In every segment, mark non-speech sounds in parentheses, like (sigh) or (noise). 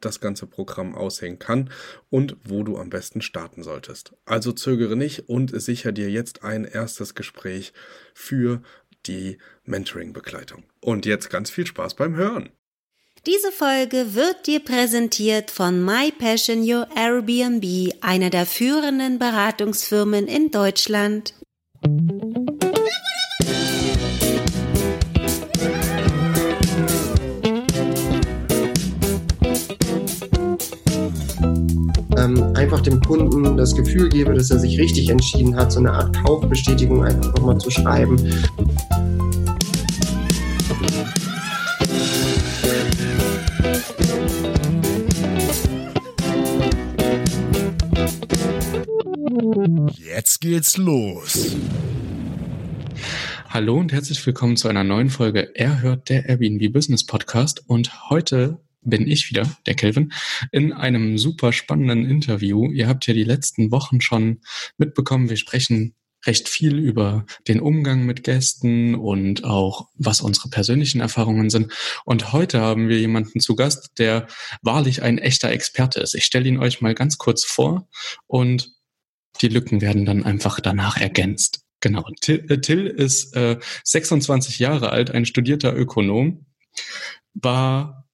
das ganze Programm aussehen kann und wo du am besten starten solltest. Also zögere nicht und sicher dir jetzt ein erstes Gespräch für die Mentoring-Begleitung. Und jetzt ganz viel Spaß beim Hören. Diese Folge wird dir präsentiert von My Passion Your Airbnb, einer der führenden Beratungsfirmen in Deutschland. Ähm, einfach dem Kunden das Gefühl gebe, dass er sich richtig entschieden hat, so eine Art Kaufbestätigung einfach nochmal zu schreiben. Jetzt geht's los. Hallo und herzlich willkommen zu einer neuen Folge Er hört der Airbnb Business Podcast und heute bin ich wieder, der Kelvin, in einem super spannenden Interview. Ihr habt ja die letzten Wochen schon mitbekommen, wir sprechen recht viel über den Umgang mit Gästen und auch was unsere persönlichen Erfahrungen sind. Und heute haben wir jemanden zu Gast, der wahrlich ein echter Experte ist. Ich stelle ihn euch mal ganz kurz vor und die Lücken werden dann einfach danach ergänzt. Genau. Till, äh, Till ist äh, 26 Jahre alt, ein studierter Ökonom, war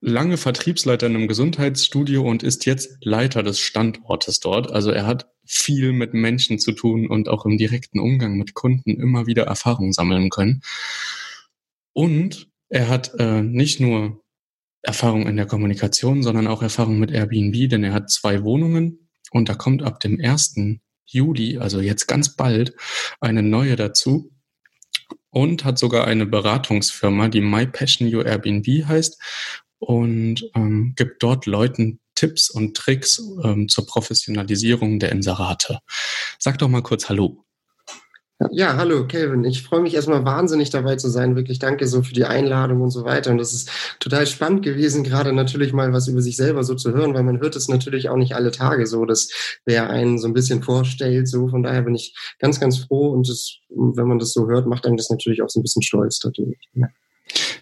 lange Vertriebsleiter in einem Gesundheitsstudio und ist jetzt Leiter des Standortes dort. Also er hat viel mit Menschen zu tun und auch im direkten Umgang mit Kunden immer wieder Erfahrung sammeln können. Und er hat äh, nicht nur Erfahrung in der Kommunikation, sondern auch Erfahrung mit Airbnb, denn er hat zwei Wohnungen und da kommt ab dem 1. Juli, also jetzt ganz bald, eine neue dazu und hat sogar eine Beratungsfirma, die My Passion Your Airbnb heißt und ähm, gibt dort Leuten Tipps und Tricks ähm, zur Professionalisierung der Inserate. Sag doch mal kurz Hallo. Ja, hallo Kevin. Ich freue mich erstmal wahnsinnig dabei zu sein. Wirklich danke so für die Einladung und so weiter. Und das ist total spannend gewesen, gerade natürlich mal was über sich selber so zu hören, weil man hört es natürlich auch nicht alle Tage so, dass wer einen so ein bisschen vorstellt. So von daher bin ich ganz, ganz froh und das, wenn man das so hört, macht einem das natürlich auch so ein bisschen stolz natürlich. Ja.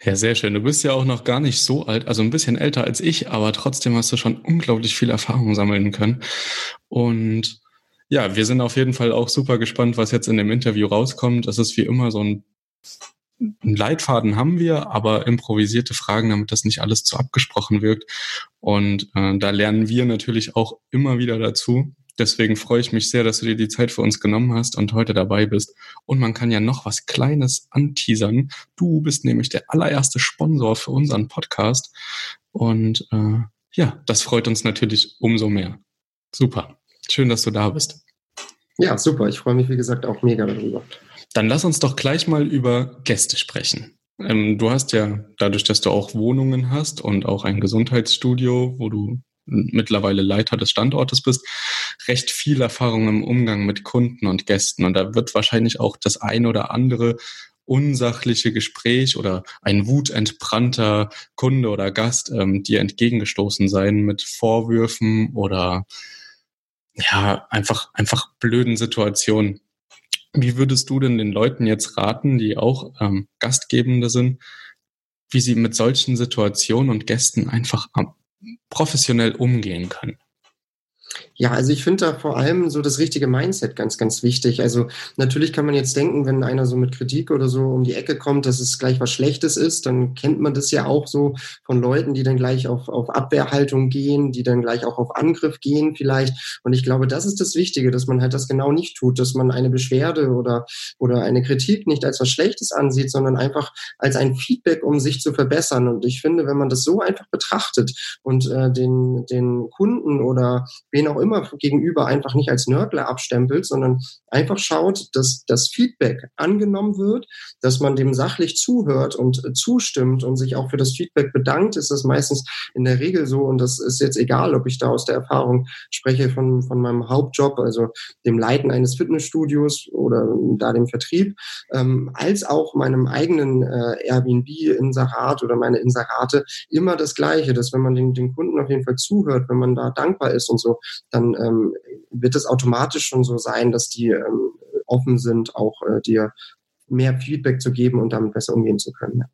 Ja, sehr schön. Du bist ja auch noch gar nicht so alt, also ein bisschen älter als ich, aber trotzdem hast du schon unglaublich viel Erfahrung sammeln können. Und ja, wir sind auf jeden Fall auch super gespannt, was jetzt in dem Interview rauskommt. Das ist wie immer so ein, Leitfaden haben wir, aber improvisierte Fragen, damit das nicht alles zu abgesprochen wirkt. Und äh, da lernen wir natürlich auch immer wieder dazu. Deswegen freue ich mich sehr, dass du dir die Zeit für uns genommen hast und heute dabei bist. Und man kann ja noch was Kleines anteasern. Du bist nämlich der allererste Sponsor für unseren Podcast. Und äh, ja, das freut uns natürlich umso mehr. Super. Schön, dass du da bist. Ja, super. Ich freue mich, wie gesagt, auch mega darüber. Dann lass uns doch gleich mal über Gäste sprechen. Ähm, du hast ja, dadurch, dass du auch Wohnungen hast und auch ein Gesundheitsstudio, wo du mittlerweile Leiter des Standortes bist, recht viel Erfahrung im Umgang mit Kunden und Gästen. Und da wird wahrscheinlich auch das ein oder andere unsachliche Gespräch oder ein wutentbrannter Kunde oder Gast ähm, dir entgegengestoßen sein mit Vorwürfen oder ja, einfach, einfach blöden Situationen. Wie würdest du denn den Leuten jetzt raten, die auch ähm, Gastgebende sind, wie sie mit solchen Situationen und Gästen einfach professionell umgehen können? Ja, also ich finde da vor allem so das richtige Mindset ganz, ganz wichtig. Also natürlich kann man jetzt denken, wenn einer so mit Kritik oder so um die Ecke kommt, dass es gleich was Schlechtes ist, dann kennt man das ja auch so von Leuten, die dann gleich auf, auf Abwehrhaltung gehen, die dann gleich auch auf Angriff gehen vielleicht. Und ich glaube, das ist das Wichtige, dass man halt das genau nicht tut, dass man eine Beschwerde oder, oder eine Kritik nicht als was Schlechtes ansieht, sondern einfach als ein Feedback, um sich zu verbessern. Und ich finde, wenn man das so einfach betrachtet und äh, den, den Kunden oder wen auch immer gegenüber einfach nicht als Nörgler abstempelt, sondern einfach schaut, dass das Feedback angenommen wird, dass man dem sachlich zuhört und äh, zustimmt und sich auch für das Feedback bedankt, ist das meistens in der Regel so. Und das ist jetzt egal, ob ich da aus der Erfahrung spreche von, von meinem Hauptjob, also dem Leiten eines Fitnessstudios oder da dem Vertrieb, ähm, als auch meinem eigenen äh, Airbnb-Inserat oder meine Inserate immer das Gleiche, dass wenn man den, den Kunden auf jeden Fall zuhört, wenn man da dankbar ist und so, dann ähm, wird es automatisch schon so sein, dass die ähm, offen sind, auch äh, dir mehr Feedback zu geben und damit besser umgehen zu können. Ja.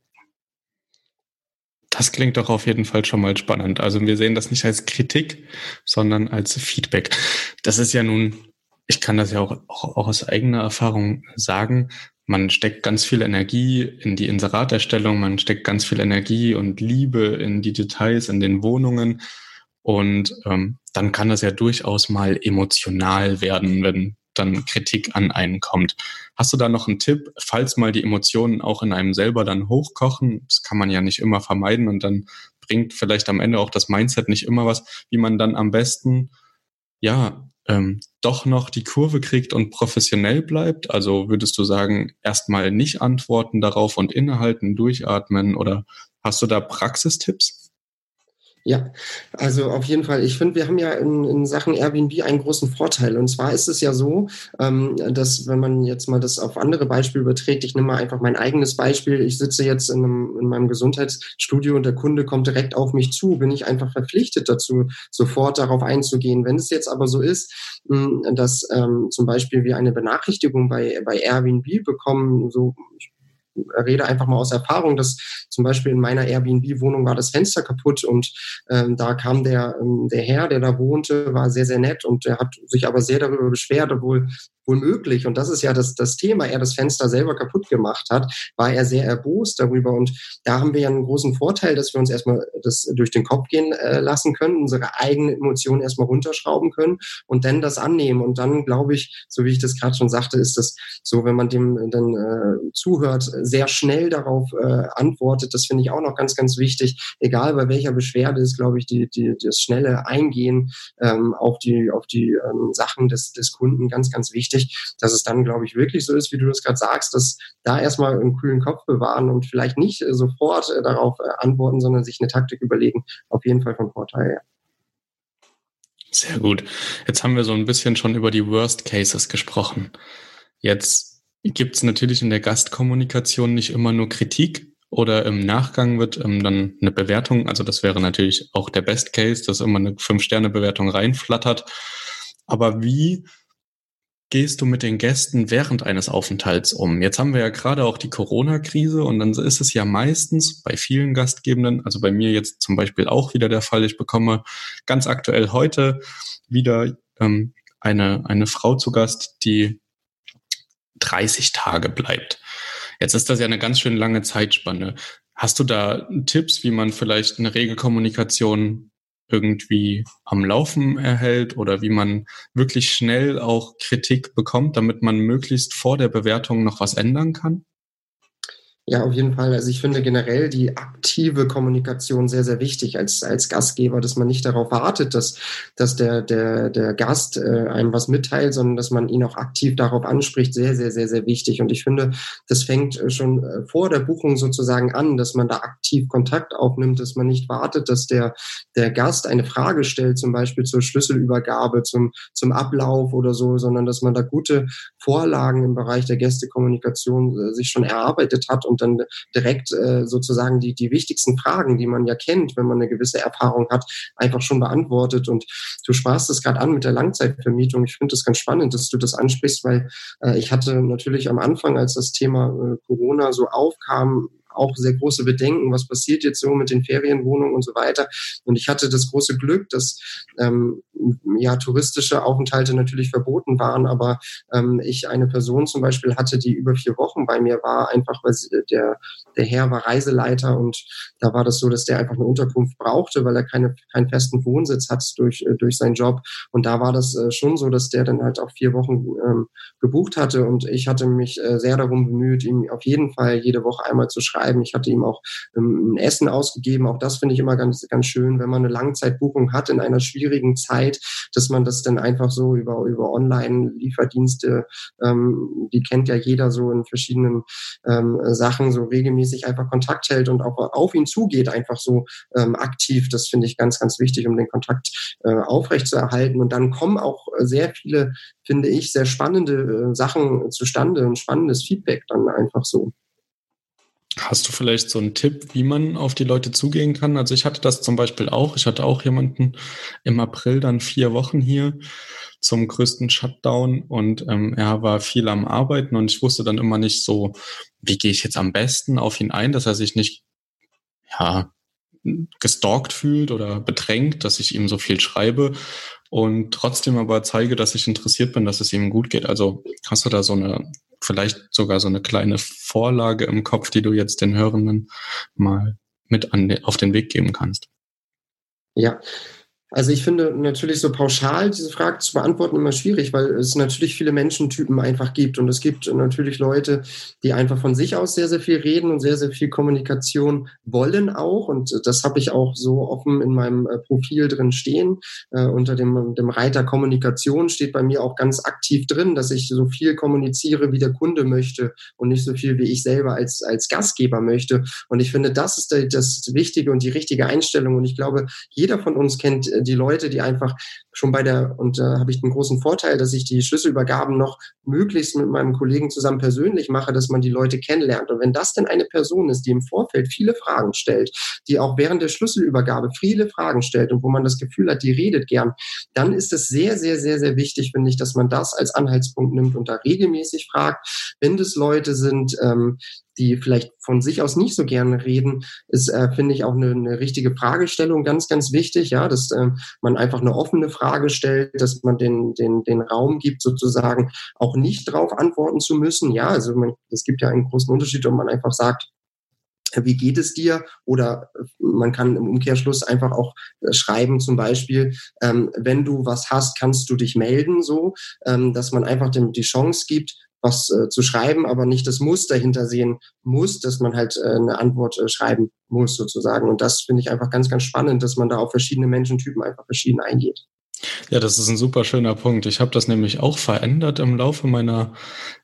Das klingt doch auf jeden Fall schon mal spannend. Also wir sehen das nicht als Kritik, sondern als Feedback. Das ist ja nun, ich kann das ja auch, auch, auch aus eigener Erfahrung sagen, man steckt ganz viel Energie in die Inseraterstellung, man steckt ganz viel Energie und Liebe in die Details, in den Wohnungen. Und ähm, dann kann das ja durchaus mal emotional werden, wenn dann Kritik an einen kommt. Hast du da noch einen Tipp, falls mal die Emotionen auch in einem selber dann hochkochen? Das kann man ja nicht immer vermeiden und dann bringt vielleicht am Ende auch das Mindset nicht immer was, wie man dann am besten ja ähm, doch noch die Kurve kriegt und professionell bleibt? Also würdest du sagen, erstmal nicht antworten darauf und innehalten, durchatmen oder hast du da Praxistipps? Ja, also auf jeden Fall. Ich finde, wir haben ja in, in, Sachen Airbnb einen großen Vorteil. Und zwar ist es ja so, ähm, dass wenn man jetzt mal das auf andere Beispiele überträgt, ich nehme mal einfach mein eigenes Beispiel. Ich sitze jetzt in, einem, in meinem Gesundheitsstudio und der Kunde kommt direkt auf mich zu, bin ich einfach verpflichtet dazu, sofort darauf einzugehen. Wenn es jetzt aber so ist, mh, dass ähm, zum Beispiel wir eine Benachrichtigung bei, bei Airbnb bekommen, so rede einfach mal aus Erfahrung, dass zum Beispiel in meiner Airbnb-Wohnung war das Fenster kaputt und ähm, da kam der, ähm, der Herr, der da wohnte, war sehr, sehr nett und der hat sich aber sehr darüber beschwert, obwohl wohl möglich, und das ist ja das, das Thema, er das Fenster selber kaputt gemacht hat, war er sehr erbost darüber. Und da haben wir ja einen großen Vorteil, dass wir uns erstmal das durch den Kopf gehen äh, lassen können, unsere eigenen Emotionen erstmal runterschrauben können und dann das annehmen. Und dann glaube ich, so wie ich das gerade schon sagte, ist das so, wenn man dem dann äh, zuhört, sehr schnell darauf äh, antwortet. Das finde ich auch noch ganz, ganz wichtig. Egal bei welcher Beschwerde ist, glaube ich, die, die, das schnelle Eingehen ähm, auf die, auf die ähm, Sachen des, des Kunden ganz, ganz wichtig wichtig, dass es dann, glaube ich, wirklich so ist, wie du das gerade sagst, dass da erstmal einen kühlen Kopf bewahren und vielleicht nicht äh, sofort äh, darauf äh, antworten, sondern sich eine Taktik überlegen, auf jeden Fall von Vorteil. Ja. Sehr gut. Jetzt haben wir so ein bisschen schon über die Worst Cases gesprochen. Jetzt gibt es natürlich in der Gastkommunikation nicht immer nur Kritik oder im Nachgang wird ähm, dann eine Bewertung, also das wäre natürlich auch der Best Case, dass immer eine Fünf-Sterne-Bewertung reinflattert. Aber wie gehst du mit den Gästen während eines Aufenthalts um? Jetzt haben wir ja gerade auch die Corona-Krise und dann ist es ja meistens bei vielen Gastgebenden, also bei mir jetzt zum Beispiel auch wieder der Fall, ich bekomme ganz aktuell heute wieder ähm, eine, eine Frau zu Gast, die 30 Tage bleibt. Jetzt ist das ja eine ganz schön lange Zeitspanne. Hast du da Tipps, wie man vielleicht eine Regelkommunikation irgendwie am Laufen erhält oder wie man wirklich schnell auch Kritik bekommt, damit man möglichst vor der Bewertung noch was ändern kann? Ja, auf jeden Fall. Also ich finde generell die aktive Kommunikation sehr, sehr wichtig als, als Gastgeber, dass man nicht darauf wartet, dass, dass der, der, der Gast äh, einem was mitteilt, sondern dass man ihn auch aktiv darauf anspricht. Sehr, sehr, sehr, sehr wichtig. Und ich finde, das fängt äh, schon äh, vor der Buchung sozusagen an, dass man da aktiv Kontakt aufnimmt, dass man nicht wartet, dass der, der Gast eine Frage stellt, zum Beispiel zur Schlüsselübergabe, zum, zum Ablauf oder so, sondern dass man da gute Vorlagen im Bereich der Gästekommunikation äh, sich schon erarbeitet hat und dann direkt äh, sozusagen die, die wichtigsten Fragen, die man ja kennt, wenn man eine gewisse Erfahrung hat, einfach schon beantwortet. Und du sprachst es gerade an mit der Langzeitvermietung. Ich finde es ganz spannend, dass du das ansprichst, weil äh, ich hatte natürlich am Anfang, als das Thema äh, Corona so aufkam, auch sehr große Bedenken, was passiert jetzt so mit den Ferienwohnungen und so weiter. Und ich hatte das große Glück, dass ähm, ja touristische Aufenthalte natürlich verboten waren, aber ähm, ich eine Person zum Beispiel hatte, die über vier Wochen bei mir war, einfach weil der, der Herr war Reiseleiter und da war das so, dass der einfach eine Unterkunft brauchte, weil er keine, keinen festen Wohnsitz hat durch, äh, durch seinen Job. Und da war das äh, schon so, dass der dann halt auch vier Wochen ähm, gebucht hatte und ich hatte mich äh, sehr darum bemüht, ihm auf jeden Fall jede Woche einmal zu schreiben, schreiben. Ich hatte ihm auch ähm, ein Essen ausgegeben. Auch das finde ich immer ganz, ganz schön, wenn man eine Langzeitbuchung hat in einer schwierigen Zeit, dass man das dann einfach so über, über Online-Lieferdienste, ähm, die kennt ja jeder so in verschiedenen ähm, Sachen, so regelmäßig einfach Kontakt hält und auch auf ihn zugeht, einfach so ähm, aktiv. Das finde ich ganz, ganz wichtig, um den Kontakt äh, aufrechtzuerhalten. Und dann kommen auch sehr viele, finde ich, sehr spannende äh, Sachen zustande und spannendes Feedback dann einfach so. Hast du vielleicht so einen Tipp, wie man auf die Leute zugehen kann? Also ich hatte das zum Beispiel auch. Ich hatte auch jemanden im April dann vier Wochen hier zum größten Shutdown und ähm, er war viel am Arbeiten und ich wusste dann immer nicht so, wie gehe ich jetzt am besten auf ihn ein, dass er sich nicht ja gestalkt fühlt oder bedrängt, dass ich ihm so viel schreibe und trotzdem aber zeige, dass ich interessiert bin, dass es ihm gut geht. Also hast du da so eine, vielleicht sogar so eine kleine Vorlage im Kopf, die du jetzt den Hörenden mal mit an auf den Weg geben kannst? Ja, also ich finde natürlich so pauschal diese Frage zu beantworten immer schwierig, weil es natürlich viele Menschentypen einfach gibt. Und es gibt natürlich Leute, die einfach von sich aus sehr, sehr viel reden und sehr, sehr viel Kommunikation wollen auch. Und das habe ich auch so offen in meinem äh, Profil drin stehen. Äh, unter dem, dem Reiter Kommunikation steht bei mir auch ganz aktiv drin, dass ich so viel kommuniziere, wie der Kunde möchte und nicht so viel, wie ich selber als, als Gastgeber möchte. Und ich finde, das ist das Wichtige und die richtige Einstellung. Und ich glaube, jeder von uns kennt äh, die Leute, die einfach schon bei der, und da habe ich den großen Vorteil, dass ich die Schlüsselübergaben noch möglichst mit meinem Kollegen zusammen persönlich mache, dass man die Leute kennenlernt. Und wenn das denn eine Person ist, die im Vorfeld viele Fragen stellt, die auch während der Schlüsselübergabe viele Fragen stellt und wo man das Gefühl hat, die redet gern, dann ist es sehr, sehr, sehr, sehr wichtig, finde ich, dass man das als Anhaltspunkt nimmt und da regelmäßig fragt. Wenn das Leute sind, ähm, die vielleicht von sich aus nicht so gerne reden, ist, äh, finde ich, auch eine, eine richtige Fragestellung ganz, ganz wichtig, ja, dass äh, man einfach eine offene Frage stellt, dass man den, den, den Raum gibt, sozusagen auch nicht darauf antworten zu müssen. Ja, also man, es gibt ja einen großen Unterschied, ob man einfach sagt, wie geht es dir? Oder man kann im Umkehrschluss einfach auch äh, schreiben, zum Beispiel, ähm, wenn du was hast, kannst du dich melden, so, ähm, dass man einfach dem, die Chance gibt, was äh, zu schreiben, aber nicht das Muss dahinter sehen muss, dass man halt äh, eine Antwort äh, schreiben muss sozusagen. Und das finde ich einfach ganz, ganz spannend, dass man da auf verschiedene Menschentypen einfach verschieden eingeht. Ja, das ist ein super schöner Punkt. Ich habe das nämlich auch verändert im Laufe meiner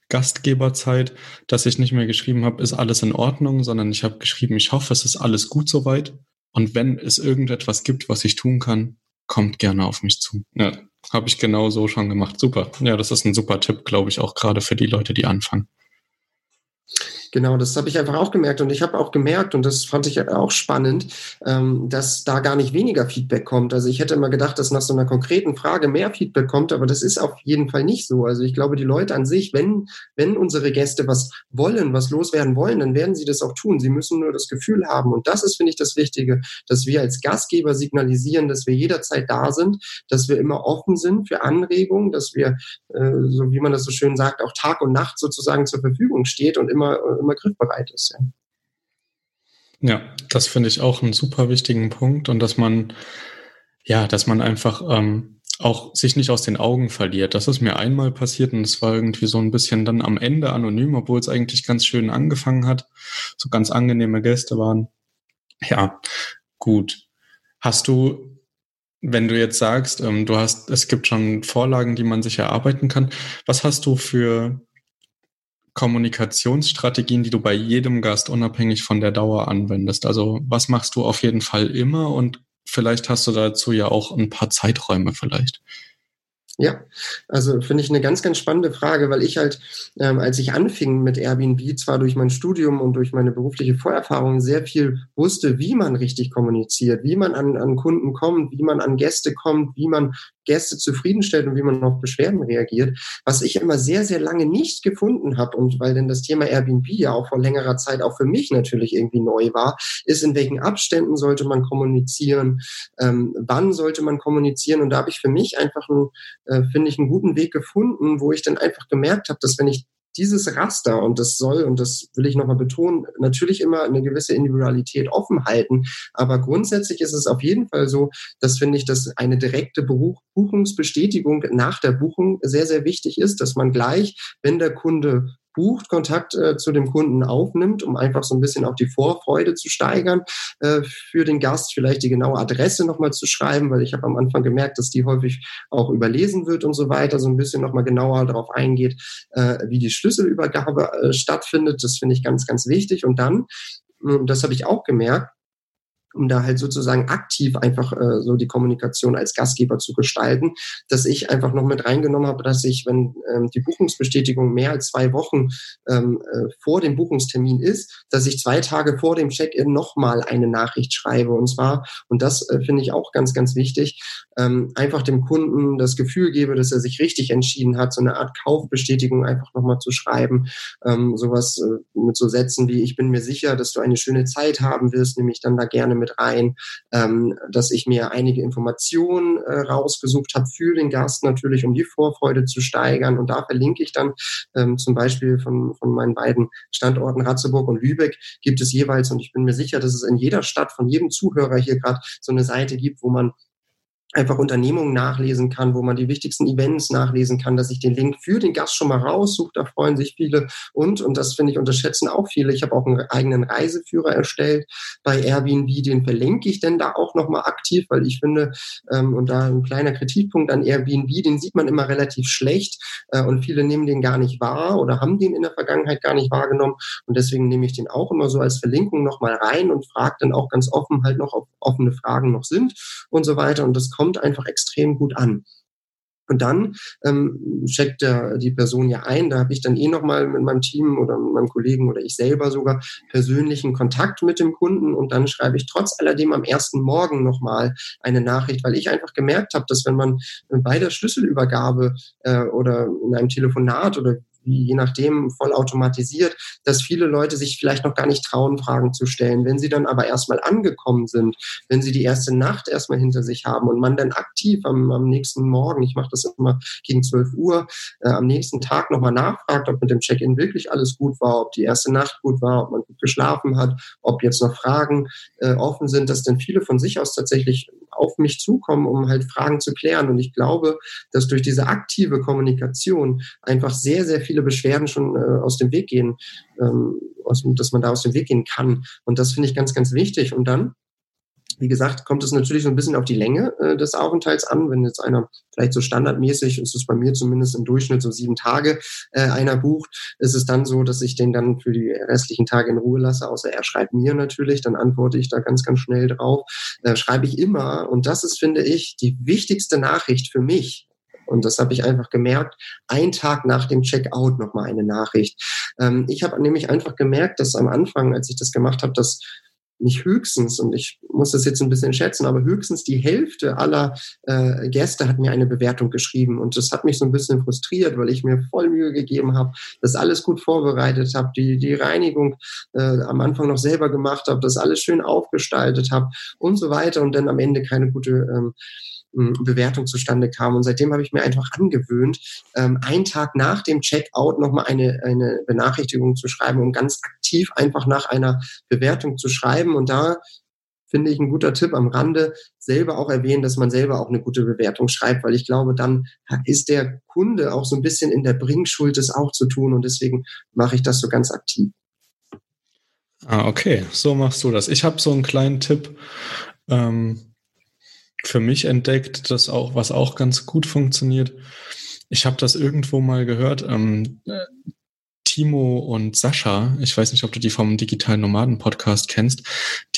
Gastgeberzeit, dass ich nicht mehr geschrieben habe, ist alles in Ordnung, sondern ich habe geschrieben, ich hoffe, es ist alles gut soweit. Und wenn es irgendetwas gibt, was ich tun kann, kommt gerne auf mich zu. Ja, habe ich genau so schon gemacht. Super. Ja, das ist ein super Tipp, glaube ich, auch gerade für die Leute, die anfangen. Genau, das habe ich einfach auch gemerkt und ich habe auch gemerkt und das fand ich auch spannend, ähm, dass da gar nicht weniger Feedback kommt. Also ich hätte immer gedacht, dass nach so einer konkreten Frage mehr Feedback kommt, aber das ist auf jeden Fall nicht so. Also ich glaube, die Leute an sich, wenn wenn unsere Gäste was wollen, was loswerden wollen, dann werden sie das auch tun. Sie müssen nur das Gefühl haben und das ist finde ich das Wichtige, dass wir als Gastgeber signalisieren, dass wir jederzeit da sind, dass wir immer offen sind für Anregungen, dass wir äh, so wie man das so schön sagt, auch Tag und Nacht sozusagen zur Verfügung steht und immer immer griffbereit ist. Ja. Ja, das finde ich auch einen super wichtigen Punkt und dass man, ja, dass man einfach ähm, auch sich nicht aus den Augen verliert. Das ist mir einmal passiert und es war irgendwie so ein bisschen dann am Ende anonym, obwohl es eigentlich ganz schön angefangen hat. So ganz angenehme Gäste waren. Ja, gut. Hast du, wenn du jetzt sagst, ähm, du hast, es gibt schon Vorlagen, die man sich erarbeiten kann, was hast du für Kommunikationsstrategien, die du bei jedem Gast unabhängig von der Dauer anwendest? Also was machst du auf jeden Fall immer und vielleicht hast du dazu ja auch ein paar Zeiträume vielleicht. Ja, also finde ich eine ganz, ganz spannende Frage, weil ich halt, ähm, als ich anfing mit Airbnb, zwar durch mein Studium und durch meine berufliche Vorerfahrung sehr viel wusste, wie man richtig kommuniziert, wie man an, an Kunden kommt, wie man an Gäste kommt, wie man Gäste zufriedenstellt und wie man auf Beschwerden reagiert. Was ich immer sehr, sehr lange nicht gefunden habe und weil denn das Thema Airbnb ja auch vor längerer Zeit auch für mich natürlich irgendwie neu war, ist, in welchen Abständen sollte man kommunizieren, ähm, wann sollte man kommunizieren und da habe ich für mich einfach äh, finde ich, einen guten Weg gefunden, wo ich dann einfach gemerkt habe, dass wenn ich dieses Raster, und das soll, und das will ich nochmal betonen, natürlich immer eine gewisse Individualität offen halten. Aber grundsätzlich ist es auf jeden Fall so, dass finde ich, dass eine direkte Buchungsbestätigung nach der Buchung sehr, sehr wichtig ist, dass man gleich, wenn der Kunde bucht, Kontakt äh, zu dem Kunden aufnimmt, um einfach so ein bisschen auch die Vorfreude zu steigern äh, für den Gast, vielleicht die genaue Adresse nochmal zu schreiben, weil ich habe am Anfang gemerkt, dass die häufig auch überlesen wird und so weiter, so ein bisschen nochmal genauer darauf eingeht, äh, wie die Schlüsselübergabe äh, stattfindet. Das finde ich ganz, ganz wichtig. Und dann, das habe ich auch gemerkt, um da halt sozusagen aktiv einfach äh, so die Kommunikation als Gastgeber zu gestalten, dass ich einfach noch mit reingenommen habe, dass ich, wenn ähm, die Buchungsbestätigung mehr als zwei Wochen ähm, äh, vor dem Buchungstermin ist, dass ich zwei Tage vor dem Check-in nochmal eine Nachricht schreibe. Und zwar, und das äh, finde ich auch ganz, ganz wichtig, ähm, einfach dem Kunden das Gefühl gebe, dass er sich richtig entschieden hat, so eine Art Kaufbestätigung einfach nochmal zu schreiben. Ähm, sowas äh, mit so Sätzen wie, ich bin mir sicher, dass du eine schöne Zeit haben wirst, nehme ich dann da gerne mit rein, ähm, dass ich mir einige Informationen äh, rausgesucht habe für den Gast natürlich, um die Vorfreude zu steigern. Und da verlinke ich dann ähm, zum Beispiel von, von meinen beiden Standorten Ratzeburg und Lübeck gibt es jeweils, und ich bin mir sicher, dass es in jeder Stadt von jedem Zuhörer hier gerade so eine Seite gibt, wo man einfach Unternehmungen nachlesen kann, wo man die wichtigsten Events nachlesen kann, dass ich den Link für den Gast schon mal raussuche, da freuen sich viele. Und, und das finde ich unterschätzen auch viele, ich habe auch einen eigenen Reiseführer erstellt bei Airbnb, den verlinke ich denn da auch nochmal aktiv, weil ich finde, ähm, und da ein kleiner Kritikpunkt an Airbnb, den sieht man immer relativ schlecht äh, und viele nehmen den gar nicht wahr oder haben den in der Vergangenheit gar nicht wahrgenommen. Und deswegen nehme ich den auch immer so als Verlinkung nochmal rein und frage dann auch ganz offen halt noch, ob offene Fragen noch sind und so weiter. Und das kommt einfach extrem gut an. Und dann ähm, checkt der, die Person ja ein. Da habe ich dann eh nochmal mit meinem Team oder mit meinem Kollegen oder ich selber sogar persönlichen Kontakt mit dem Kunden. Und dann schreibe ich trotz alledem am ersten Morgen nochmal eine Nachricht, weil ich einfach gemerkt habe, dass wenn man bei der Schlüsselübergabe äh, oder in einem Telefonat oder je nachdem voll automatisiert, dass viele Leute sich vielleicht noch gar nicht trauen, Fragen zu stellen. Wenn sie dann aber erstmal angekommen sind, wenn sie die erste Nacht erstmal hinter sich haben und man dann aktiv am, am nächsten Morgen, ich mache das immer gegen 12 Uhr, äh, am nächsten Tag nochmal nachfragt, ob mit dem Check-in wirklich alles gut war, ob die erste Nacht gut war, ob man gut geschlafen hat, ob jetzt noch Fragen äh, offen sind, dass dann viele von sich aus tatsächlich auf mich zukommen, um halt Fragen zu klären. Und ich glaube, dass durch diese aktive Kommunikation einfach sehr, sehr viele Beschwerden schon äh, aus dem Weg gehen, ähm, aus, dass man da aus dem Weg gehen kann. Und das finde ich ganz, ganz wichtig. Und dann wie gesagt, kommt es natürlich so ein bisschen auf die Länge äh, des Aufenthalts an. Wenn jetzt einer vielleicht so standardmäßig, ist es bei mir zumindest im Durchschnitt so sieben Tage äh, einer bucht, ist es dann so, dass ich den dann für die restlichen Tage in Ruhe lasse, außer er schreibt mir natürlich, dann antworte ich da ganz, ganz schnell drauf. Äh, schreibe ich immer, und das ist, finde ich, die wichtigste Nachricht für mich, und das habe ich einfach gemerkt, ein Tag nach dem Checkout nochmal eine Nachricht. Ähm, ich habe nämlich einfach gemerkt, dass am Anfang, als ich das gemacht habe, dass nicht höchstens, und ich muss das jetzt ein bisschen schätzen, aber höchstens die Hälfte aller äh, Gäste hat mir eine Bewertung geschrieben. Und das hat mich so ein bisschen frustriert, weil ich mir voll Mühe gegeben habe, das alles gut vorbereitet habe, die, die Reinigung äh, am Anfang noch selber gemacht habe, das alles schön aufgestaltet habe und so weiter und dann am Ende keine gute ähm, Bewertung zustande kam. Und seitdem habe ich mir einfach angewöhnt, ähm, einen Tag nach dem Checkout nochmal eine, eine Benachrichtigung zu schreiben, um ganz aktiv einfach nach einer Bewertung zu schreiben. Und da finde ich ein guter Tipp am Rande, selber auch erwähnen, dass man selber auch eine gute Bewertung schreibt, weil ich glaube, dann ist der Kunde auch so ein bisschen in der Bringschuld, das auch zu tun. Und deswegen mache ich das so ganz aktiv. Ah, okay, so machst du das. Ich habe so einen kleinen Tipp. Ähm, für mich entdeckt, das auch, was auch ganz gut funktioniert. Ich habe das irgendwo mal gehört. Ähm, Timo und Sascha, ich weiß nicht, ob du die vom Digitalen Nomaden Podcast kennst,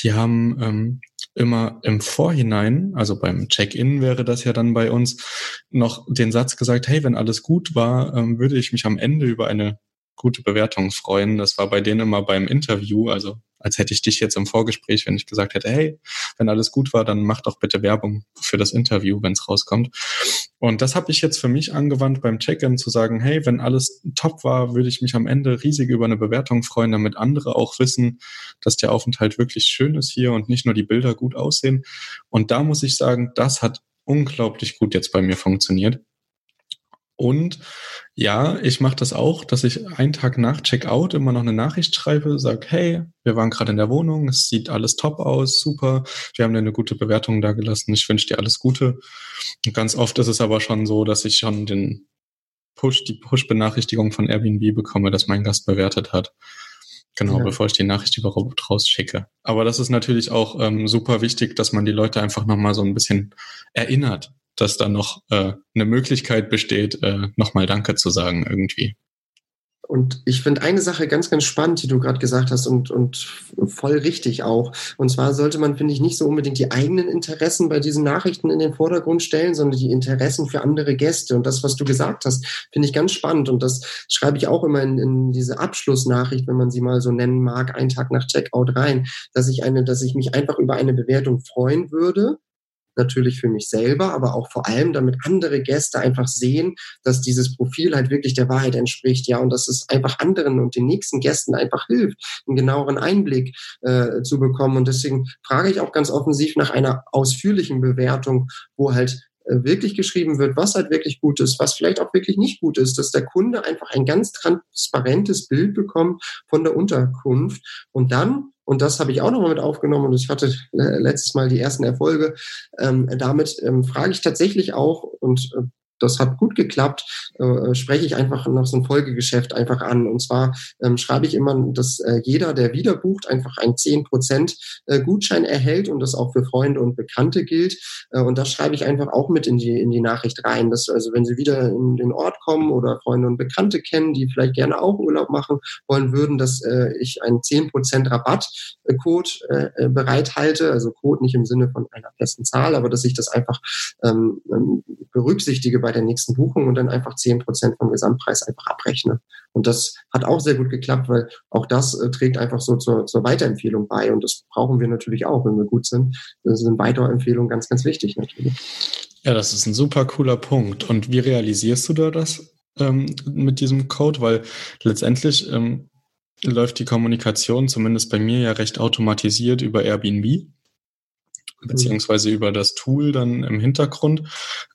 die haben ähm, immer im Vorhinein, also beim Check-in wäre das ja dann bei uns, noch den Satz gesagt, hey, wenn alles gut war, ähm, würde ich mich am Ende über eine gute Bewertung freuen. Das war bei denen immer beim Interview, also als hätte ich dich jetzt im Vorgespräch, wenn ich gesagt hätte, hey, wenn alles gut war, dann mach doch bitte Werbung für das Interview, wenn es rauskommt. Und das habe ich jetzt für mich angewandt beim Check-in zu sagen, hey, wenn alles top war, würde ich mich am Ende riesig über eine Bewertung freuen, damit andere auch wissen, dass der Aufenthalt wirklich schön ist hier und nicht nur die Bilder gut aussehen. Und da muss ich sagen, das hat unglaublich gut jetzt bei mir funktioniert. Und ja, ich mache das auch, dass ich einen Tag nach Checkout immer noch eine Nachricht schreibe, sage, hey, wir waren gerade in der Wohnung, es sieht alles top aus, super, wir haben dir eine gute Bewertung da gelassen, ich wünsche dir alles Gute. Und ganz oft ist es aber schon so, dass ich schon den Push, die Push-Benachrichtigung von Airbnb bekomme, dass mein Gast bewertet hat. Genau, ja. bevor ich die Nachricht überhaupt rausschicke. Aber das ist natürlich auch ähm, super wichtig, dass man die Leute einfach nochmal so ein bisschen erinnert, dass da noch äh, eine Möglichkeit besteht, äh, nochmal Danke zu sagen irgendwie. Und ich finde eine Sache ganz, ganz spannend, die du gerade gesagt hast und, und voll richtig auch. Und zwar sollte man, finde ich, nicht so unbedingt die eigenen Interessen bei diesen Nachrichten in den Vordergrund stellen, sondern die Interessen für andere Gäste. Und das, was du gesagt hast, finde ich ganz spannend. Und das schreibe ich auch immer in, in diese Abschlussnachricht, wenn man sie mal so nennen mag, einen Tag nach Checkout rein, dass ich eine, dass ich mich einfach über eine Bewertung freuen würde natürlich für mich selber, aber auch vor allem, damit andere Gäste einfach sehen, dass dieses Profil halt wirklich der Wahrheit entspricht, ja, und dass es einfach anderen und den nächsten Gästen einfach hilft, einen genaueren Einblick äh, zu bekommen. Und deswegen frage ich auch ganz offensiv nach einer ausführlichen Bewertung, wo halt äh, wirklich geschrieben wird, was halt wirklich gut ist, was vielleicht auch wirklich nicht gut ist, dass der Kunde einfach ein ganz transparentes Bild bekommt von der Unterkunft und dann und das habe ich auch nochmal mit aufgenommen und ich hatte äh, letztes Mal die ersten Erfolge. Ähm, damit ähm, frage ich tatsächlich auch und äh, das hat gut geklappt, äh, spreche ich einfach noch so ein Folgegeschäft einfach an. Und zwar ähm, schreibe ich immer, dass äh, jeder, der wieder bucht, einfach einen 10% äh, Gutschein erhält und das auch für Freunde und Bekannte gilt. Äh, und das schreibe ich einfach auch mit in die, in die Nachricht rein. Dass, also wenn sie wieder in den Ort kommen oder Freunde und Bekannte kennen, die vielleicht gerne auch Urlaub machen wollen würden, dass äh, ich einen 10% Rabattcode äh, äh, bereithalte. Also Code nicht im Sinne von einer festen Zahl, aber dass ich das einfach ähm, ähm berücksichtige bei bei der nächsten Buchung und dann einfach zehn Prozent vom Gesamtpreis einfach abrechne. Und das hat auch sehr gut geklappt, weil auch das äh, trägt einfach so zur, zur Weiterempfehlung bei. Und das brauchen wir natürlich auch, wenn wir gut sind. Das sind Weiterempfehlungen ganz, ganz wichtig natürlich. Ja, das ist ein super cooler Punkt. Und wie realisierst du da das ähm, mit diesem Code? Weil letztendlich ähm, läuft die Kommunikation zumindest bei mir ja recht automatisiert über Airbnb beziehungsweise über das Tool dann im Hintergrund.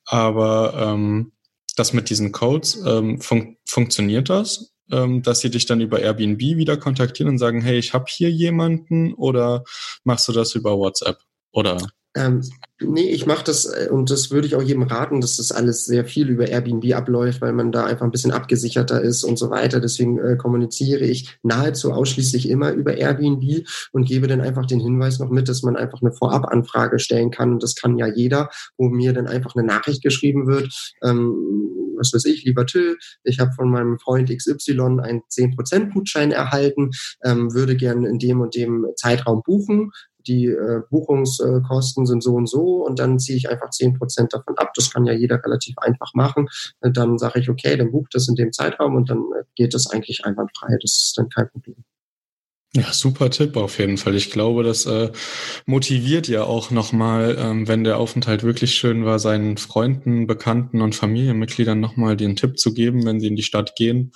Aber ähm, das mit diesen Codes, ähm, fun funktioniert das? Ähm, dass sie dich dann über Airbnb wieder kontaktieren und sagen, hey, ich habe hier jemanden oder machst du das über WhatsApp? Oder ähm, nee, ich mache das äh, und das würde ich auch jedem raten, dass das alles sehr viel über Airbnb abläuft, weil man da einfach ein bisschen abgesicherter ist und so weiter. Deswegen äh, kommuniziere ich nahezu ausschließlich immer über Airbnb und gebe dann einfach den Hinweis noch mit, dass man einfach eine Vorabanfrage stellen kann. Und das kann ja jeder, wo mir dann einfach eine Nachricht geschrieben wird. Ähm, was weiß ich, lieber Till, ich habe von meinem Freund XY einen 10% Gutschein erhalten, ähm, würde gerne in dem und dem Zeitraum buchen die äh, Buchungskosten sind so und so und dann ziehe ich einfach zehn Prozent davon ab. Das kann ja jeder relativ einfach machen. Und dann sage ich, okay, dann bucht das in dem Zeitraum und dann äh, geht das eigentlich einwandfrei. Das ist dann kein Problem. Ja, super Tipp auf jeden Fall. Ich glaube, das äh, motiviert ja auch nochmal, ähm, wenn der Aufenthalt wirklich schön war, seinen Freunden, Bekannten und Familienmitgliedern nochmal den Tipp zu geben, wenn sie in die Stadt gehen.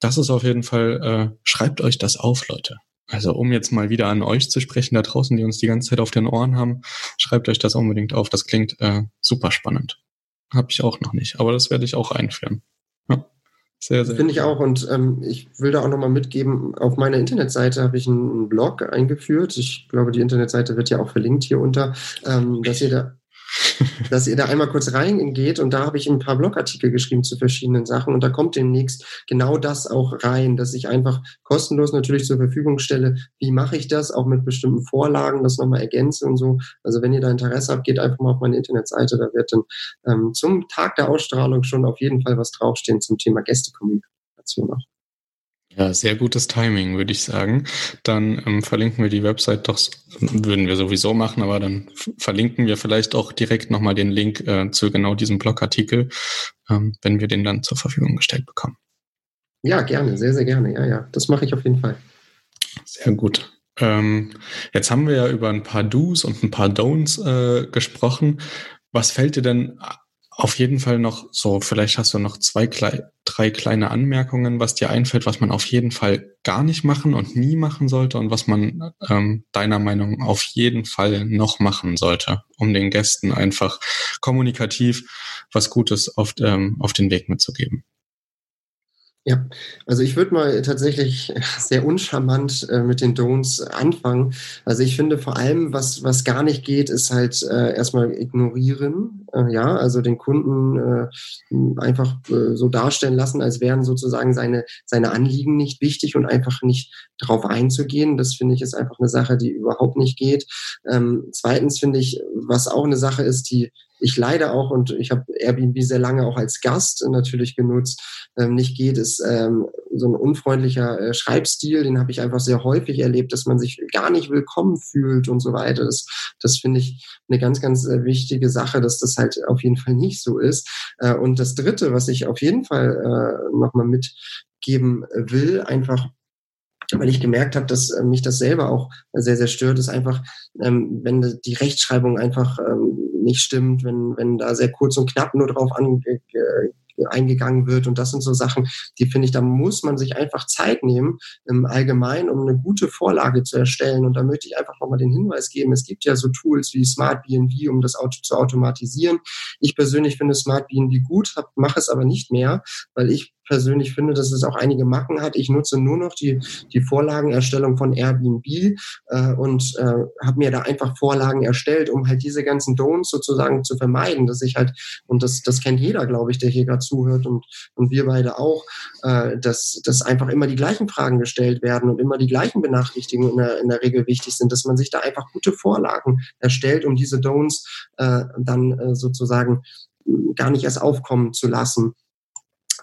Das ist auf jeden Fall, äh, schreibt euch das auf, Leute. Also um jetzt mal wieder an euch zu sprechen, da draußen, die uns die ganze Zeit auf den Ohren haben, schreibt euch das unbedingt auf. Das klingt äh, super spannend. Habe ich auch noch nicht, aber das werde ich auch einführen. Ja. Sehr, sehr. Finde ich auch. Und ähm, ich will da auch nochmal mitgeben, auf meiner Internetseite habe ich einen Blog eingeführt. Ich glaube, die Internetseite wird ja auch verlinkt hier unter, ähm, dass ihr da dass ihr da einmal kurz reingeht und da habe ich ein paar Blogartikel geschrieben zu verschiedenen Sachen und da kommt demnächst genau das auch rein, dass ich einfach kostenlos natürlich zur Verfügung stelle, wie mache ich das, auch mit bestimmten Vorlagen, das nochmal ergänze und so. Also wenn ihr da Interesse habt, geht einfach mal auf meine Internetseite, da wird dann ähm, zum Tag der Ausstrahlung schon auf jeden Fall was draufstehen zum Thema Gästekommunikation auch. Ja, sehr gutes Timing, würde ich sagen. Dann ähm, verlinken wir die Website doch, würden wir sowieso machen, aber dann verlinken wir vielleicht auch direkt nochmal den Link äh, zu genau diesem Blogartikel, ähm, wenn wir den dann zur Verfügung gestellt bekommen. Ja, gerne, sehr, sehr gerne. Ja, ja, das mache ich auf jeden Fall. Sehr gut. Ähm, jetzt haben wir ja über ein paar Do's und ein paar Don'ts äh, gesprochen. Was fällt dir denn auf jeden Fall noch so, vielleicht hast du noch zwei, drei kleine Anmerkungen, was dir einfällt, was man auf jeden Fall gar nicht machen und nie machen sollte und was man ähm, deiner Meinung auf jeden Fall noch machen sollte, um den Gästen einfach kommunikativ was Gutes auf, ähm, auf den Weg mitzugeben. Ja, also ich würde mal tatsächlich sehr uncharmant äh, mit den Don'ts anfangen. Also ich finde vor allem, was, was gar nicht geht, ist halt äh, erstmal ignorieren. Äh, ja, also den Kunden äh, einfach äh, so darstellen lassen, als wären sozusagen seine, seine Anliegen nicht wichtig und einfach nicht darauf einzugehen. Das finde ich ist einfach eine Sache, die überhaupt nicht geht. Ähm, zweitens finde ich, was auch eine Sache ist, die ich leider auch, und ich habe Airbnb sehr lange auch als Gast natürlich genutzt, ähm, nicht geht, ist ähm, so ein unfreundlicher äh, Schreibstil, den habe ich einfach sehr häufig erlebt, dass man sich gar nicht willkommen fühlt und so weiter. Das, das finde ich eine ganz, ganz äh, wichtige Sache, dass das halt auf jeden Fall nicht so ist. Äh, und das Dritte, was ich auf jeden Fall äh, nochmal mitgeben will, einfach weil ich gemerkt habe, dass äh, mich das selber auch sehr, sehr stört, ist einfach, ähm, wenn die Rechtschreibung einfach ähm, nicht stimmt, wenn, wenn da sehr kurz und knapp nur drauf an, äh, eingegangen wird. Und das sind so Sachen, die finde ich, da muss man sich einfach Zeit nehmen im Allgemeinen, um eine gute Vorlage zu erstellen. Und da möchte ich einfach nochmal den Hinweis geben, es gibt ja so Tools wie Smart BNB, um das Auto zu automatisieren. Ich persönlich finde Smart BNB gut, mache es aber nicht mehr, weil ich persönlich finde, dass es auch einige Macken hat. Ich nutze nur noch die, die Vorlagenerstellung von Airbnb äh, und äh, habe mir da einfach Vorlagen erstellt, um halt diese ganzen Don'ts sozusagen zu vermeiden, dass ich halt, und das, das kennt jeder, glaube ich, der hier gerade zuhört und, und wir beide auch, äh, dass, dass einfach immer die gleichen Fragen gestellt werden und immer die gleichen Benachrichtigungen in der, in der Regel wichtig sind, dass man sich da einfach gute Vorlagen erstellt, um diese Don'ts äh, dann äh, sozusagen gar nicht erst aufkommen zu lassen.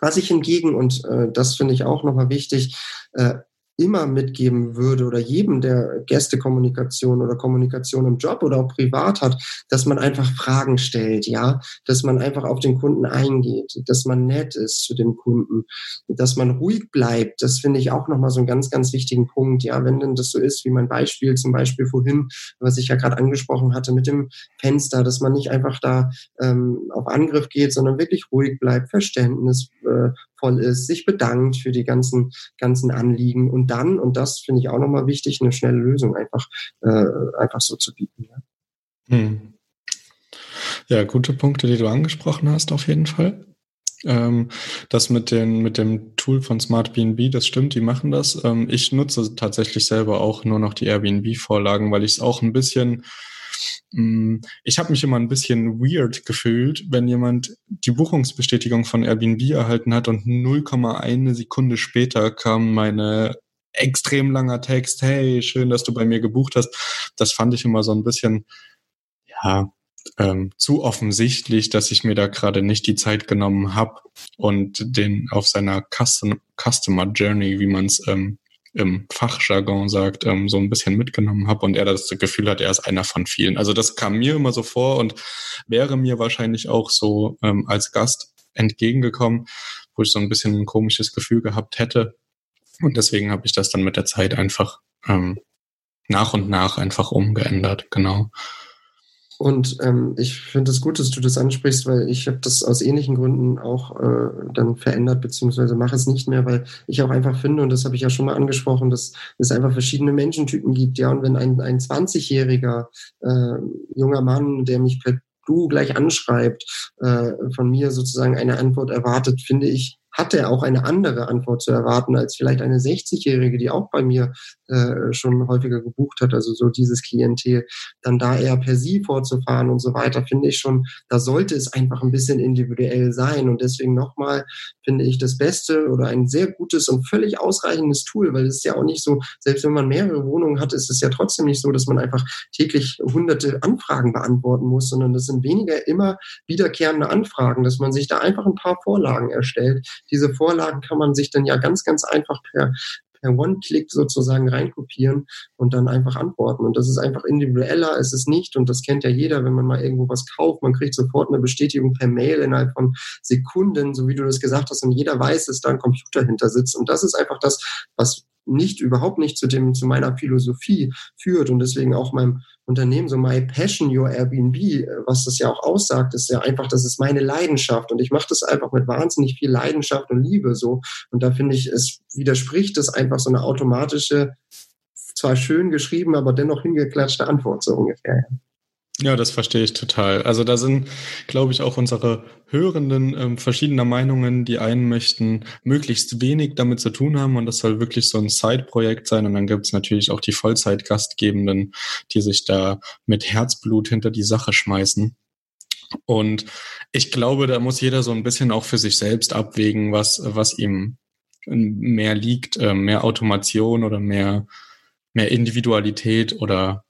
Was ich hingegen, und äh, das finde ich auch nochmal wichtig, äh, immer mitgeben würde oder jedem, der Gästekommunikation oder Kommunikation im Job oder auch privat hat, dass man einfach Fragen stellt, ja, dass man einfach auf den Kunden eingeht, dass man nett ist zu dem Kunden, dass man ruhig bleibt. Das finde ich auch nochmal so einen ganz, ganz wichtigen Punkt. Ja, wenn denn das so ist, wie mein Beispiel zum Beispiel vorhin, was ich ja gerade angesprochen hatte mit dem Fenster, dass man nicht einfach da ähm, auf Angriff geht, sondern wirklich ruhig bleibt, Verständnis äh, voll ist, sich bedankt für die ganzen, ganzen Anliegen und dann, und das finde ich auch nochmal wichtig, eine schnelle Lösung einfach, äh, einfach so zu bieten. Ja. Hm. ja, gute Punkte, die du angesprochen hast, auf jeden Fall. Ähm, das mit, den, mit dem Tool von SmartBnB, das stimmt, die machen das. Ähm, ich nutze tatsächlich selber auch nur noch die Airbnb-Vorlagen, weil ich es auch ein bisschen ich habe mich immer ein bisschen weird gefühlt, wenn jemand die Buchungsbestätigung von Airbnb erhalten hat und 0,1 Sekunde später kam meine extrem langer Text, hey, schön, dass du bei mir gebucht hast. Das fand ich immer so ein bisschen, ja, ähm, zu offensichtlich, dass ich mir da gerade nicht die Zeit genommen habe und den auf seiner Custom Customer Journey, wie man es ähm, im Fachjargon sagt, ähm, so ein bisschen mitgenommen habe und er das Gefühl hat, er ist einer von vielen. Also das kam mir immer so vor und wäre mir wahrscheinlich auch so ähm, als Gast entgegengekommen, wo ich so ein bisschen ein komisches Gefühl gehabt hätte. Und deswegen habe ich das dann mit der Zeit einfach ähm, nach und nach einfach umgeändert, genau. Und ähm, ich finde es gut, dass du das ansprichst, weil ich habe das aus ähnlichen Gründen auch äh, dann verändert, beziehungsweise mache es nicht mehr, weil ich auch einfach finde, und das habe ich ja schon mal angesprochen, dass es einfach verschiedene Menschentypen gibt. Ja, und wenn ein, ein 20-jähriger äh, junger Mann, der mich per Du gleich anschreibt, äh, von mir sozusagen eine Antwort erwartet, finde ich, hat er auch eine andere Antwort zu erwarten als vielleicht eine 60-Jährige, die auch bei mir äh, schon häufiger gebucht hat, also so dieses Klientel, dann da eher per sie vorzufahren und so weiter, finde ich schon, da sollte es einfach ein bisschen individuell sein. Und deswegen nochmal finde ich das Beste oder ein sehr gutes und völlig ausreichendes Tool, weil es ist ja auch nicht so, selbst wenn man mehrere Wohnungen hat, ist es ja trotzdem nicht so, dass man einfach täglich hunderte Anfragen beantworten muss, sondern das sind weniger immer wiederkehrende Anfragen, dass man sich da einfach ein paar Vorlagen erstellt, diese Vorlagen kann man sich dann ja ganz, ganz einfach per, per One-Click sozusagen reinkopieren und dann einfach antworten. Und das ist einfach individueller, ist es nicht. Und das kennt ja jeder, wenn man mal irgendwo was kauft. Man kriegt sofort eine Bestätigung per Mail innerhalb von Sekunden, so wie du das gesagt hast. Und jeder weiß, dass da ein Computer hinter sitzt. Und das ist einfach das, was nicht, überhaupt nicht zu dem, zu meiner Philosophie führt und deswegen auch meinem Unternehmen so My Passion, Your Airbnb, äh, was das ja auch aussagt, ist ja einfach, das ist meine Leidenschaft und ich mache das einfach mit wahnsinnig viel Leidenschaft und Liebe so und da finde ich, es widerspricht es einfach so eine automatische, zwar schön geschrieben, aber dennoch hingeklatschte Antwort so ungefähr. Ja, das verstehe ich total. Also da sind, glaube ich, auch unsere Hörenden ähm, verschiedener Meinungen. Die einen möchten möglichst wenig damit zu tun haben und das soll wirklich so ein Side-Projekt sein. Und dann gibt es natürlich auch die Vollzeit-Gastgebenden, die sich da mit Herzblut hinter die Sache schmeißen. Und ich glaube, da muss jeder so ein bisschen auch für sich selbst abwägen, was, was ihm mehr liegt, äh, mehr Automation oder mehr, mehr Individualität oder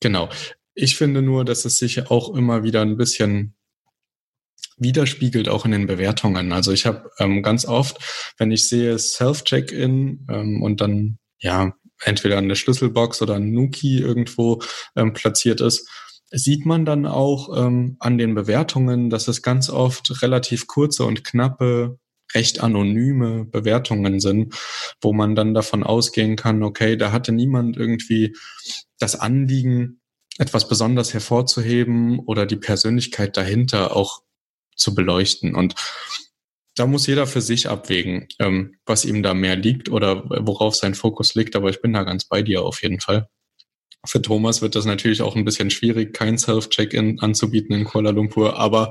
genau. Ich finde nur, dass es sich auch immer wieder ein bisschen widerspiegelt, auch in den Bewertungen. Also ich habe ähm, ganz oft, wenn ich sehe Self-Check-In ähm, und dann ja entweder eine Schlüsselbox oder ein Nuki irgendwo ähm, platziert ist, sieht man dann auch ähm, an den Bewertungen, dass es ganz oft relativ kurze und knappe recht anonyme Bewertungen sind, wo man dann davon ausgehen kann, okay, da hatte niemand irgendwie das Anliegen, etwas besonders hervorzuheben oder die Persönlichkeit dahinter auch zu beleuchten. Und da muss jeder für sich abwägen, ähm, was ihm da mehr liegt oder worauf sein Fokus liegt. Aber ich bin da ganz bei dir auf jeden Fall. Für Thomas wird das natürlich auch ein bisschen schwierig, kein Self-Check-In anzubieten in Kuala Lumpur, aber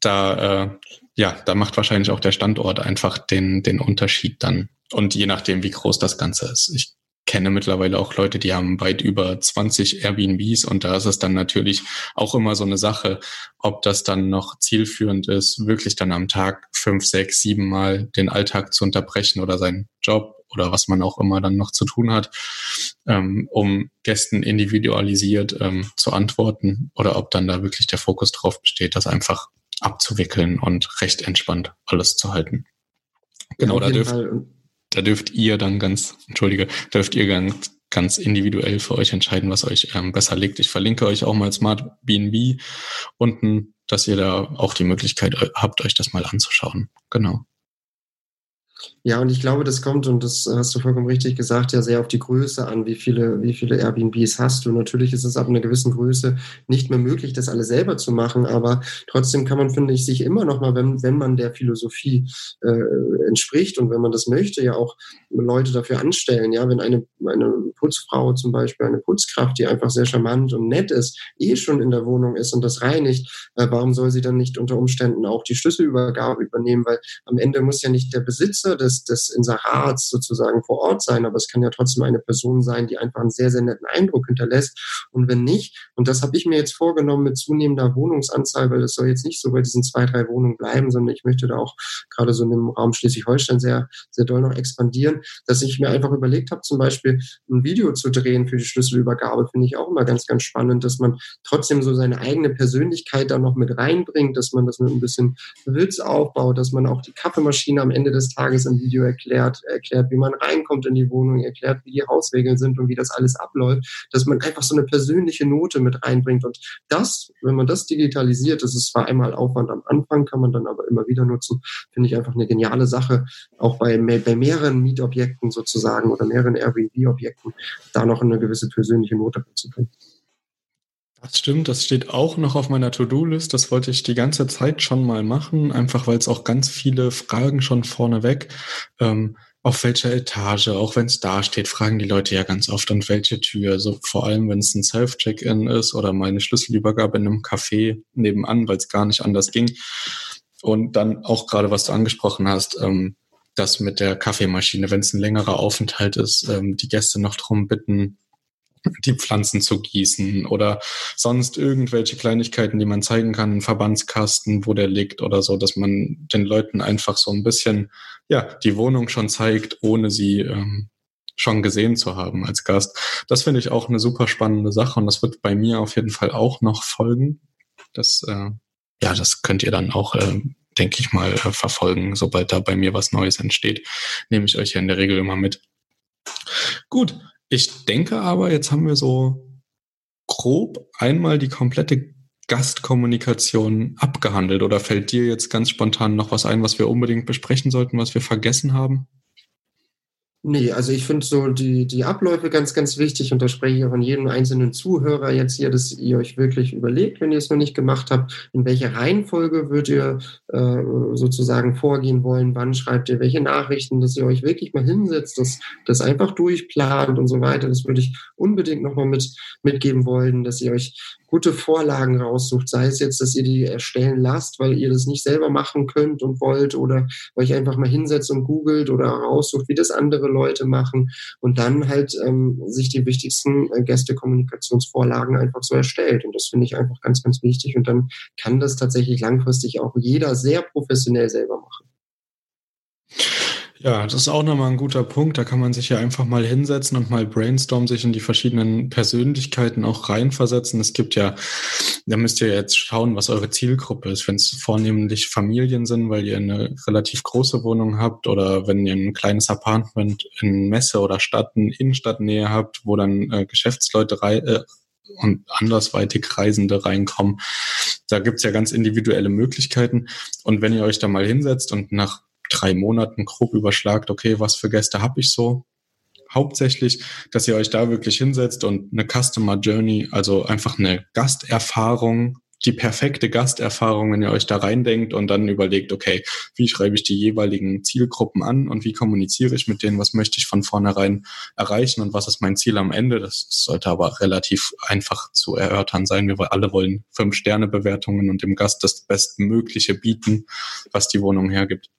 da, äh, ja, da macht wahrscheinlich auch der Standort einfach den, den Unterschied dann. Und je nachdem, wie groß das Ganze ist. Ich kenne mittlerweile auch Leute, die haben weit über 20 Airbnbs und da ist es dann natürlich auch immer so eine Sache, ob das dann noch zielführend ist, wirklich dann am Tag fünf, sechs, sieben Mal den Alltag zu unterbrechen oder seinen Job oder was man auch immer dann noch zu tun hat, ähm, um Gästen individualisiert ähm, zu antworten oder ob dann da wirklich der Fokus drauf besteht, das einfach abzuwickeln und recht entspannt alles zu halten. Genau, da dürft, da dürft ihr dann ganz, entschuldige, dürft ihr ganz, ganz individuell für euch entscheiden, was euch ähm, besser liegt. Ich verlinke euch auch mal Smart BNB unten, dass ihr da auch die Möglichkeit habt, euch das mal anzuschauen. Genau. Ja, und ich glaube, das kommt, und das hast du vollkommen richtig gesagt, ja sehr auf die Größe an, wie viele, wie viele Airbnbs hast du. Natürlich ist es ab einer gewissen Größe nicht mehr möglich, das alles selber zu machen, aber trotzdem kann man, finde ich, sich immer noch mal, wenn, wenn man der Philosophie äh, entspricht und wenn man das möchte, ja auch Leute dafür anstellen. Ja, wenn eine, eine Putzfrau zum Beispiel, eine Putzkraft, die einfach sehr charmant und nett ist, eh schon in der Wohnung ist und das reinigt, äh, warum soll sie dann nicht unter Umständen auch die Schlüsselübergabe übernehmen? Weil am Ende muss ja nicht der Besitzer des, des Inserats sozusagen vor Ort sein, aber es kann ja trotzdem eine Person sein, die einfach einen sehr, sehr netten Eindruck hinterlässt. Und wenn nicht, und das habe ich mir jetzt vorgenommen mit zunehmender Wohnungsanzahl, weil das soll jetzt nicht so bei diesen zwei, drei Wohnungen bleiben, sondern ich möchte da auch gerade so in dem Raum Schleswig-Holstein sehr, sehr doll noch expandieren, dass ich mir einfach überlegt habe, zum Beispiel ein Video zu drehen für die Schlüsselübergabe, finde ich auch immer ganz, ganz spannend, dass man trotzdem so seine eigene Persönlichkeit da noch mit reinbringt, dass man das mit ein bisschen Witz aufbaut, dass man auch die Kaffeemaschine am Ende des Tages im Video erklärt, erklärt, wie man reinkommt in die Wohnung, erklärt, wie die Hausregeln sind und wie das alles abläuft, dass man einfach so eine persönliche Note mit reinbringt. Und das, wenn man das digitalisiert, das ist zwar einmal Aufwand am Anfang, kann man dann aber immer wieder nutzen, finde ich einfach eine geniale Sache, auch bei, bei mehreren Mietobjekten sozusagen oder mehreren Airbnb-Objekten, da noch eine gewisse persönliche Note zu können. Das stimmt, das steht auch noch auf meiner To-Do-List. Das wollte ich die ganze Zeit schon mal machen, einfach weil es auch ganz viele Fragen schon vorneweg, ähm, auf welcher Etage, auch wenn es da steht, fragen die Leute ja ganz oft und welche Tür. Also vor allem, wenn es ein Self-Check-In ist oder meine Schlüsselübergabe in einem Café nebenan, weil es gar nicht anders ging. Und dann auch gerade, was du angesprochen hast, ähm, das mit der Kaffeemaschine, wenn es ein längerer Aufenthalt ist, ähm, die Gäste noch drum bitten, die Pflanzen zu gießen oder sonst irgendwelche Kleinigkeiten, die man zeigen kann, einen Verbandskasten, wo der liegt oder so, dass man den Leuten einfach so ein bisschen, ja, die Wohnung schon zeigt, ohne sie ähm, schon gesehen zu haben als Gast. Das finde ich auch eine super spannende Sache und das wird bei mir auf jeden Fall auch noch folgen. Das, äh, ja, das könnt ihr dann auch, äh, denke ich mal, äh, verfolgen, sobald da bei mir was Neues entsteht. Nehme ich euch ja in der Regel immer mit. Gut, ich denke aber, jetzt haben wir so grob einmal die komplette Gastkommunikation abgehandelt. Oder fällt dir jetzt ganz spontan noch was ein, was wir unbedingt besprechen sollten, was wir vergessen haben? Nee, also ich finde so die, die Abläufe ganz, ganz wichtig und da spreche ich auch an jeden einzelnen Zuhörer jetzt hier, dass ihr euch wirklich überlegt, wenn ihr es noch nicht gemacht habt, in welcher Reihenfolge würdet ihr äh, sozusagen vorgehen wollen, wann schreibt ihr welche Nachrichten, dass ihr euch wirklich mal hinsetzt, das, das einfach durchplant und so weiter. Das würde ich unbedingt nochmal mit, mitgeben wollen, dass ihr euch gute Vorlagen raussucht, sei es jetzt, dass ihr die erstellen lasst, weil ihr das nicht selber machen könnt und wollt oder euch einfach mal hinsetzt und googelt oder raussucht, wie das andere Leute machen und dann halt ähm, sich die wichtigsten äh, Gästekommunikationsvorlagen einfach so erstellt. Und das finde ich einfach ganz, ganz wichtig. Und dann kann das tatsächlich langfristig auch jeder sehr professionell selber machen. Ja, das ist auch nochmal ein guter Punkt. Da kann man sich ja einfach mal hinsetzen und mal brainstormen, sich in die verschiedenen Persönlichkeiten auch reinversetzen. Es gibt ja, da müsst ihr jetzt schauen, was eure Zielgruppe ist. Wenn es vornehmlich Familien sind, weil ihr eine relativ große Wohnung habt oder wenn ihr ein kleines Apartment in Messe oder Stadt, in Innenstadtnähe habt, wo dann äh, Geschäftsleute rei äh, und andersweitig Reisende reinkommen. Da gibt's ja ganz individuelle Möglichkeiten. Und wenn ihr euch da mal hinsetzt und nach drei Monaten grob überschlagt, okay, was für Gäste habe ich so? Hauptsächlich, dass ihr euch da wirklich hinsetzt und eine Customer Journey, also einfach eine Gasterfahrung, die perfekte Gasterfahrung, wenn ihr euch da reindenkt und dann überlegt, okay, wie schreibe ich die jeweiligen Zielgruppen an und wie kommuniziere ich mit denen, was möchte ich von vornherein erreichen und was ist mein Ziel am Ende. Das sollte aber relativ einfach zu erörtern sein. Wir alle wollen Fünf-Sterne-Bewertungen und dem Gast das Bestmögliche bieten, was die Wohnung hergibt.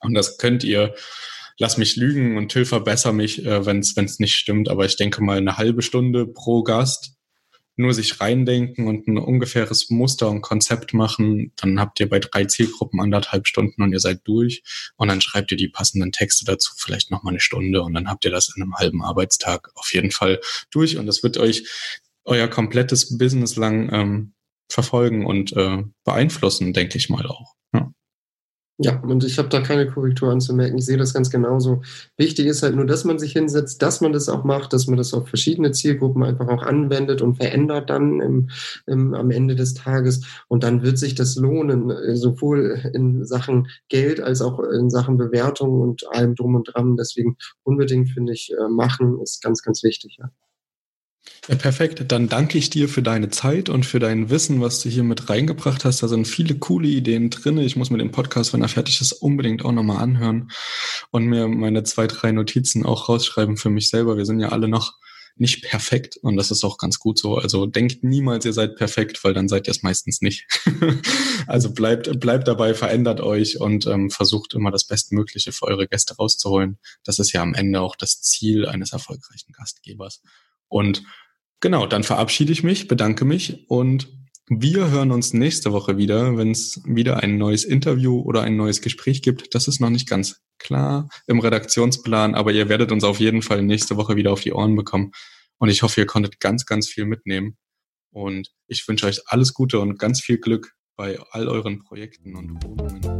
Und das könnt ihr, lass mich lügen und Till verbessere mich, äh, wenn es nicht stimmt, aber ich denke mal eine halbe Stunde pro Gast nur sich reindenken und ein ungefähres Muster und Konzept machen, dann habt ihr bei drei Zielgruppen anderthalb Stunden und ihr seid durch. Und dann schreibt ihr die passenden Texte dazu, vielleicht nochmal eine Stunde. Und dann habt ihr das in einem halben Arbeitstag auf jeden Fall durch. Und das wird euch euer komplettes Business lang ähm, verfolgen und äh, beeinflussen, denke ich mal auch. Ja. Und ich habe da keine Korrektur anzumerken. Ich sehe das ganz genauso. Wichtig ist halt nur, dass man sich hinsetzt, dass man das auch macht, dass man das auf verschiedene Zielgruppen einfach auch anwendet und verändert dann im, im, am Ende des Tages. Und dann wird sich das lohnen, äh, sowohl in Sachen Geld als auch in Sachen Bewertung und allem drum und dran. Deswegen unbedingt finde ich, äh, machen ist ganz, ganz wichtig. Ja. Ja, perfekt. Dann danke ich dir für deine Zeit und für dein Wissen, was du hier mit reingebracht hast. Da sind viele coole Ideen drin. Ich muss mir den Podcast, wenn er fertig ist, unbedingt auch nochmal anhören und mir meine zwei, drei Notizen auch rausschreiben für mich selber. Wir sind ja alle noch nicht perfekt und das ist auch ganz gut so. Also denkt niemals, ihr seid perfekt, weil dann seid ihr es meistens nicht. (laughs) also bleibt, bleibt dabei, verändert euch und ähm, versucht immer das Bestmögliche für eure Gäste rauszuholen. Das ist ja am Ende auch das Ziel eines erfolgreichen Gastgebers. Und genau, dann verabschiede ich mich, bedanke mich und wir hören uns nächste Woche wieder, wenn es wieder ein neues Interview oder ein neues Gespräch gibt. Das ist noch nicht ganz klar im Redaktionsplan, aber ihr werdet uns auf jeden Fall nächste Woche wieder auf die Ohren bekommen. Und ich hoffe, ihr konntet ganz, ganz viel mitnehmen. Und ich wünsche euch alles Gute und ganz viel Glück bei all euren Projekten und Wohnungen.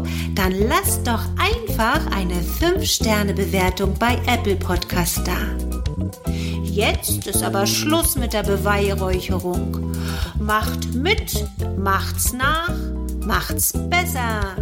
dann lasst doch einfach eine 5-Sterne-Bewertung bei Apple Podcast da. Jetzt ist aber Schluss mit der Beweihräucherung. Macht mit, macht's nach, macht's besser.